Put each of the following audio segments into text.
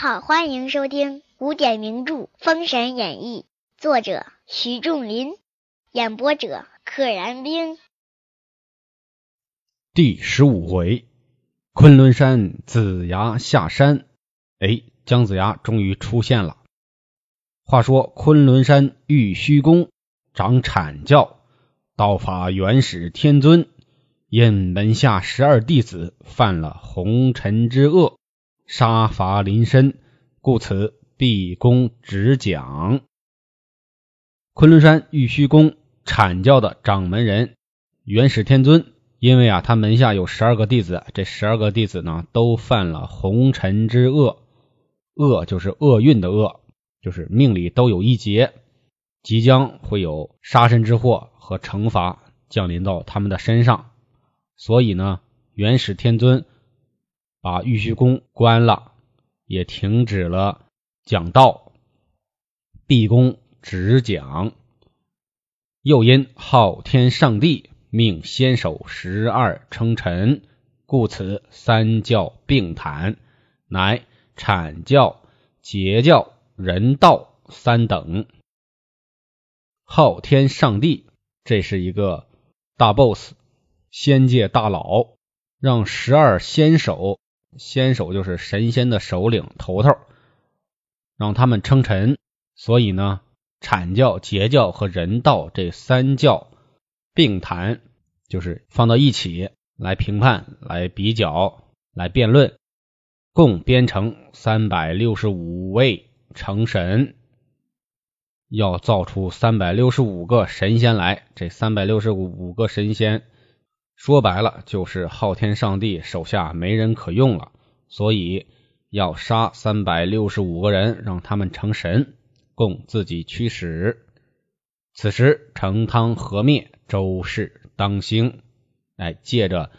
好，欢迎收听古典名著《封神演义》，作者徐仲林，演播者可燃冰。第十五回，昆仑山子牙下山。哎，姜子牙终于出现了。话说昆仑山玉虚宫掌阐教，道法元始天尊因门下十二弟子犯了红尘之恶。杀伐临身，故此毕恭执讲。昆仑山玉虚宫阐教的掌门人元始天尊，因为啊，他门下有十二个弟子，这十二个弟子呢，都犯了红尘之恶，恶就是厄运的恶，就是命里都有一劫，即将会有杀身之祸和惩罚降临到他们的身上，所以呢，元始天尊。把玉虚宫关了，也停止了讲道，闭宫只讲。又因昊天上帝命先手十二称臣，故此三教并谈，乃阐教、截教、人道三等。昊天上帝这是一个大 boss，仙界大佬，让十二仙手。先手就是神仙的首领头头，让他们称臣。所以呢，阐教、截教和人道这三教并谈，就是放到一起来评判、来比较、来辩论，共编成三百六十五位成神，要造出三百六十五个神仙来。这三百六十五个神仙。说白了，就是昊天上帝手下没人可用了，所以要杀三百六十五个人，让他们成神，供自己驱使。此时成汤和灭，周氏当兴，哎，借着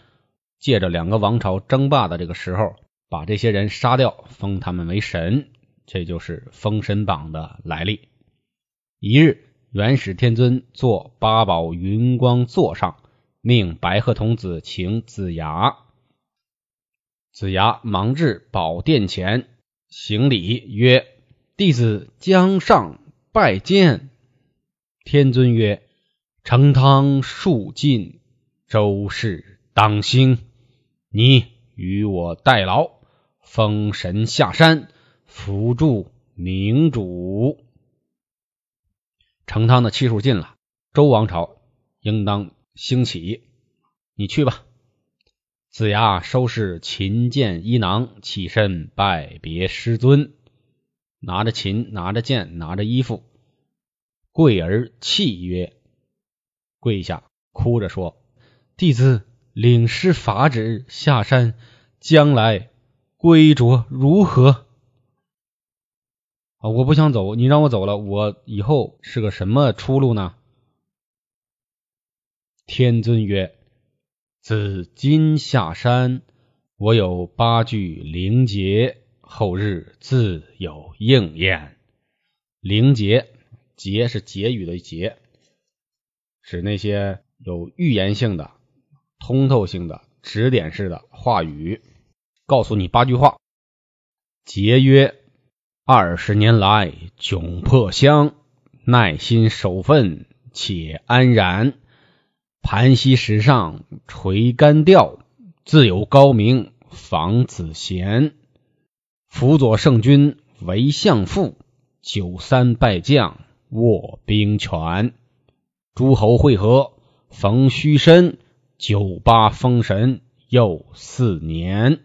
借着两个王朝争霸的这个时候，把这些人杀掉，封他们为神，这就是《封神榜》的来历。一日，元始天尊坐八宝云光座上。命白鹤童子请子牙，子牙忙至宝殿前行礼曰：“弟子江上拜见。”天尊曰：“成汤数尽，周氏当兴，你与我代劳，封神下山，辅助明主。”成汤的气数尽了，周王朝应当。兴起，你去吧。子牙收拾琴剑衣囊，起身拜别师尊，拿着琴，拿着剑，拿着衣服，跪而泣曰：“跪下，哭着说，弟子领师法旨下山，将来归着如何？啊，我不想走，你让我走了，我以后是个什么出路呢？”天尊曰：“自今下山，我有八句灵节，后日自有应验。灵节，节是结语的结，指那些有预言性的、通透性的、指点式的话语。告诉你八句话。节曰：二十年来窘迫乡，耐心守分，且安然。”盘膝石上垂竿钓，自有高明防子贤。辅佐圣君为相父，九三拜将握兵权。诸侯会合逢虚身，九八封神又四年。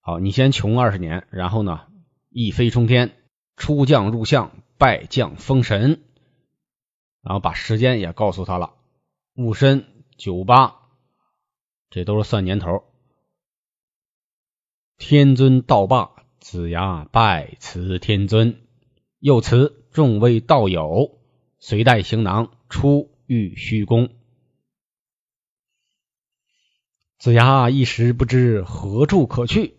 好，你先穷二十年，然后呢一飞冲天，出将入相，拜将封神。然后把时间也告诉他了，戊申九八，这都是算年头。天尊道罢，子牙拜辞天尊，又辞众位道友，随带行囊出玉虚宫。子牙一时不知何处可去，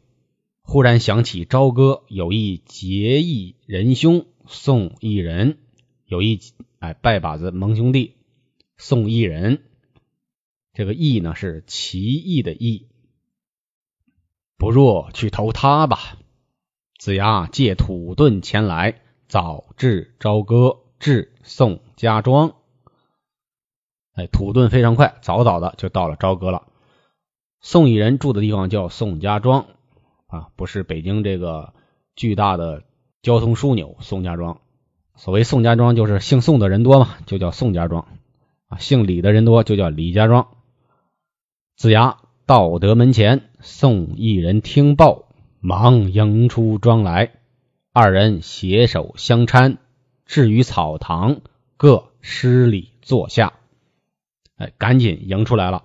忽然想起朝歌有一结义仁兄宋一人，有一。哎，拜把子盟兄弟宋义人，这个义呢是奇异的义。不若去投他吧。子牙借土遁前来，早至朝歌，至宋家庄。哎，土遁非常快，早早的就到了朝歌了。宋义人住的地方叫宋家庄啊，不是北京这个巨大的交通枢纽宋家庄。所谓宋家庄，就是姓宋的人多嘛，就叫宋家庄啊；姓李的人多，就叫李家庄。子牙到得门前，宋一人听报，忙迎出庄来，二人携手相搀，至于草堂，各施礼坐下。哎，赶紧迎出来了。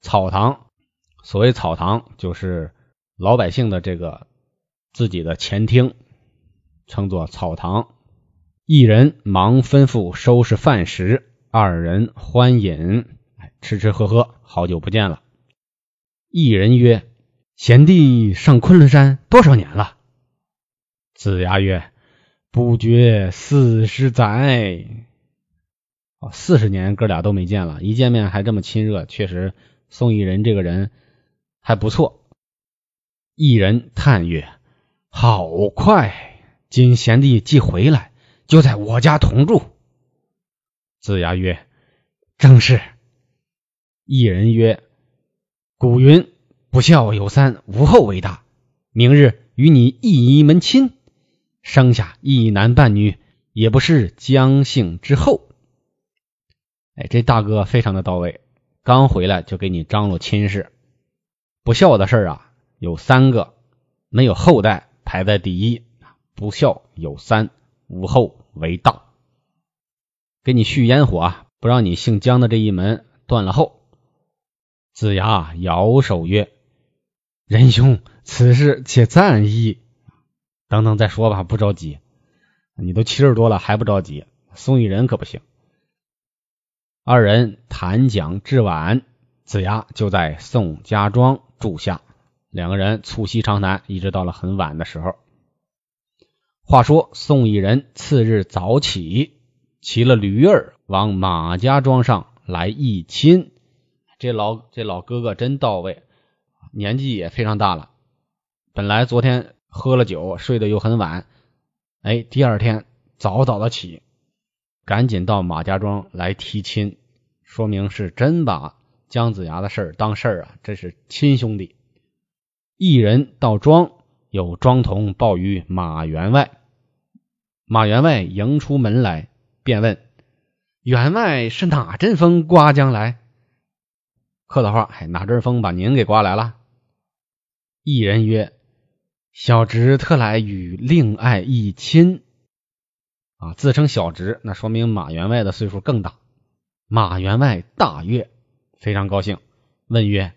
草堂，所谓草堂，就是老百姓的这个自己的前厅，称作草堂。一人忙吩咐收拾饭食，二人欢饮，吃吃喝喝，好久不见了。一人曰：“贤弟上昆仑山多少年了？”子牙曰：“不觉四十载。”哦，四十年哥俩都没见了，一见面还这么亲热，确实宋义人这个人还不错。一人叹曰：“好快，今贤弟既回来。”就在我家同住。子牙曰：“正是。”一人曰：“古云不孝有三，无后为大。明日与你一门亲，生下一男半女，也不是姜姓之后。”哎，这大哥非常的到位，刚回来就给你张罗亲事。不孝的事啊，有三个，没有后代排在第一。不孝有三。无后为大，给你续烟火，不让你姓姜的这一门断了后。子牙摇手曰：“仁兄，此事且暂议，等等再说吧，不着急。你都七十多了还不着急，送一人可不行。”二人谈讲至晚，子牙就在宋家庄住下，两个人促膝长谈，一直到了很晚的时候。话说宋义人次日早起，骑了驴儿往马家庄上来议亲。这老这老哥哥真到位，年纪也非常大了。本来昨天喝了酒，睡得又很晚，哎，第二天早早的起，赶紧到马家庄来提亲，说明是真把姜子牙的事儿当事儿啊！这是亲兄弟。一人到庄。有庄童报于马员外，马员外迎出门来，便问：“员外是哪阵风刮将来？”客套话：“哎，哪阵风把您给刮来了？”一人曰：“小侄特来与令爱议亲。”啊，自称小侄，那说明马员外的岁数更大。马员外大悦，非常高兴，问曰：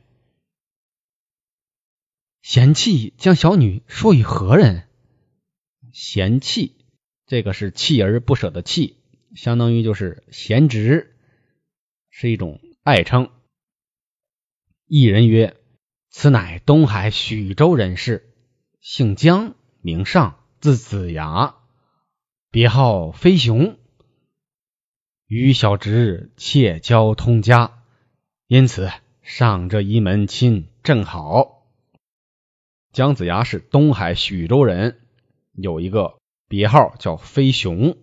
贤妻将小女说与何人？贤妻，这个是锲而不舍的锲，相当于就是贤侄，是一种爱称。一人曰：“此乃东海许州人士，姓姜，名尚，字子牙，别号飞熊，与小侄妾交通家，因此上这一门亲正好。”姜子牙是东海许州人，有一个别号叫飞熊，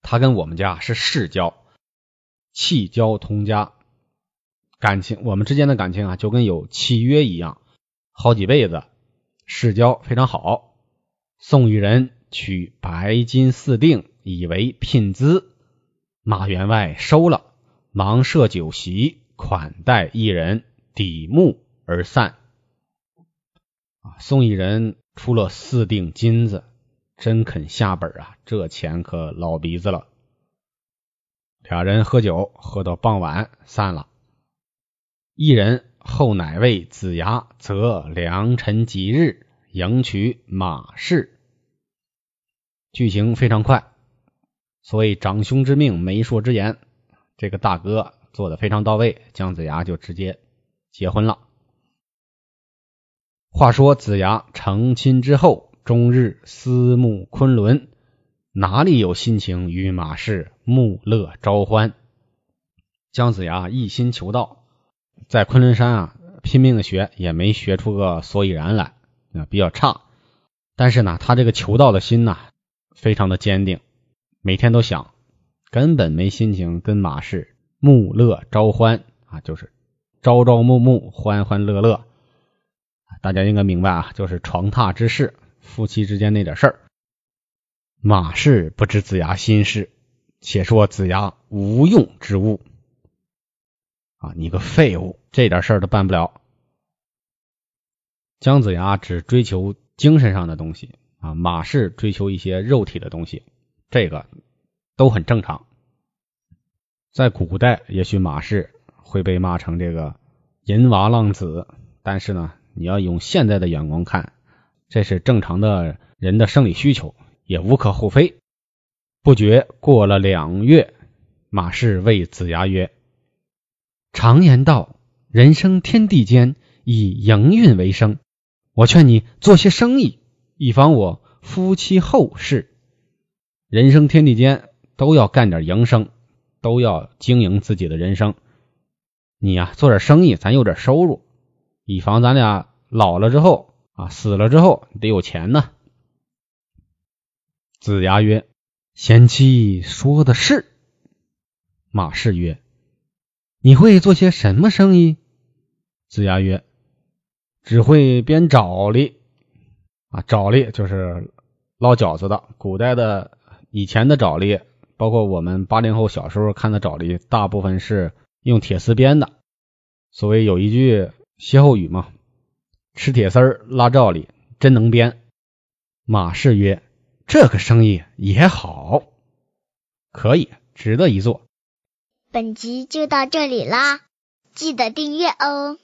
他跟我们家是世交，契交通家，感情我们之间的感情啊，就跟有契约一样，好几辈子，世交非常好。宋玉人取白金四锭以为聘资，马员外收了，忙设酒席款待一人，抵目而散。啊宋义人出了四锭金子，真肯下本啊！这钱可老鼻子了。俩人喝酒，喝到傍晚散了。一人后乃为子牙择良辰吉日迎娶马氏。剧情非常快，所谓长兄之命，媒妁之言，这个大哥做的非常到位，姜子牙就直接结婚了。话说子牙成亲之后，终日思慕昆仑，哪里有心情与马氏穆乐朝欢？姜子牙一心求道，在昆仑山啊拼命的学，也没学出个所以然来，啊，比较差。但是呢，他这个求道的心呐，非常的坚定，每天都想，根本没心情跟马氏沐乐朝欢啊，就是朝朝暮暮，欢欢乐乐。大家应该明白啊，就是床榻之事，夫妻之间那点事儿。马氏不知子牙心事，且说子牙无用之物啊，你个废物，这点事儿都办不了。姜子牙只追求。精神上的东西啊，马氏追求一些肉体的东西，这个都很正常。在古代，也许马氏会被骂成这个淫娃浪子，但是呢，你要用现在的眼光看，这是正常的人的生理需求，也无可厚非。不觉过了两月，马氏谓子牙曰：“常言道，人生天地间，以营运为生。”我劝你做些生意，以防我夫妻后事。人生天地间都要干点营生，都要经营自己的人生。你呀，做点生意，咱有点收入，以防咱俩老了之后啊，死了之后得有钱呢。子牙曰：“贤妻说的是。”马氏曰：“你会做些什么生意？”子牙曰。只会编爪哩啊，爪哩就是捞饺子的。古代的以前的爪哩，包括我们八零后小时候看的爪哩，大部分是用铁丝编的。所谓有一句歇后语嘛，“吃铁丝儿拉罩里，真能编。”马氏曰：“这个生意也好，可以值得一做。”本集就到这里啦，记得订阅哦。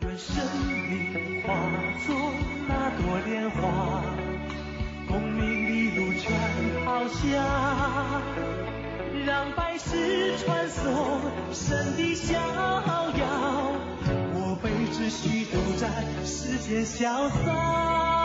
愿生命化作那朵莲花，功名利禄全抛下，让百世传颂神的逍遥，思绪都在世间消散。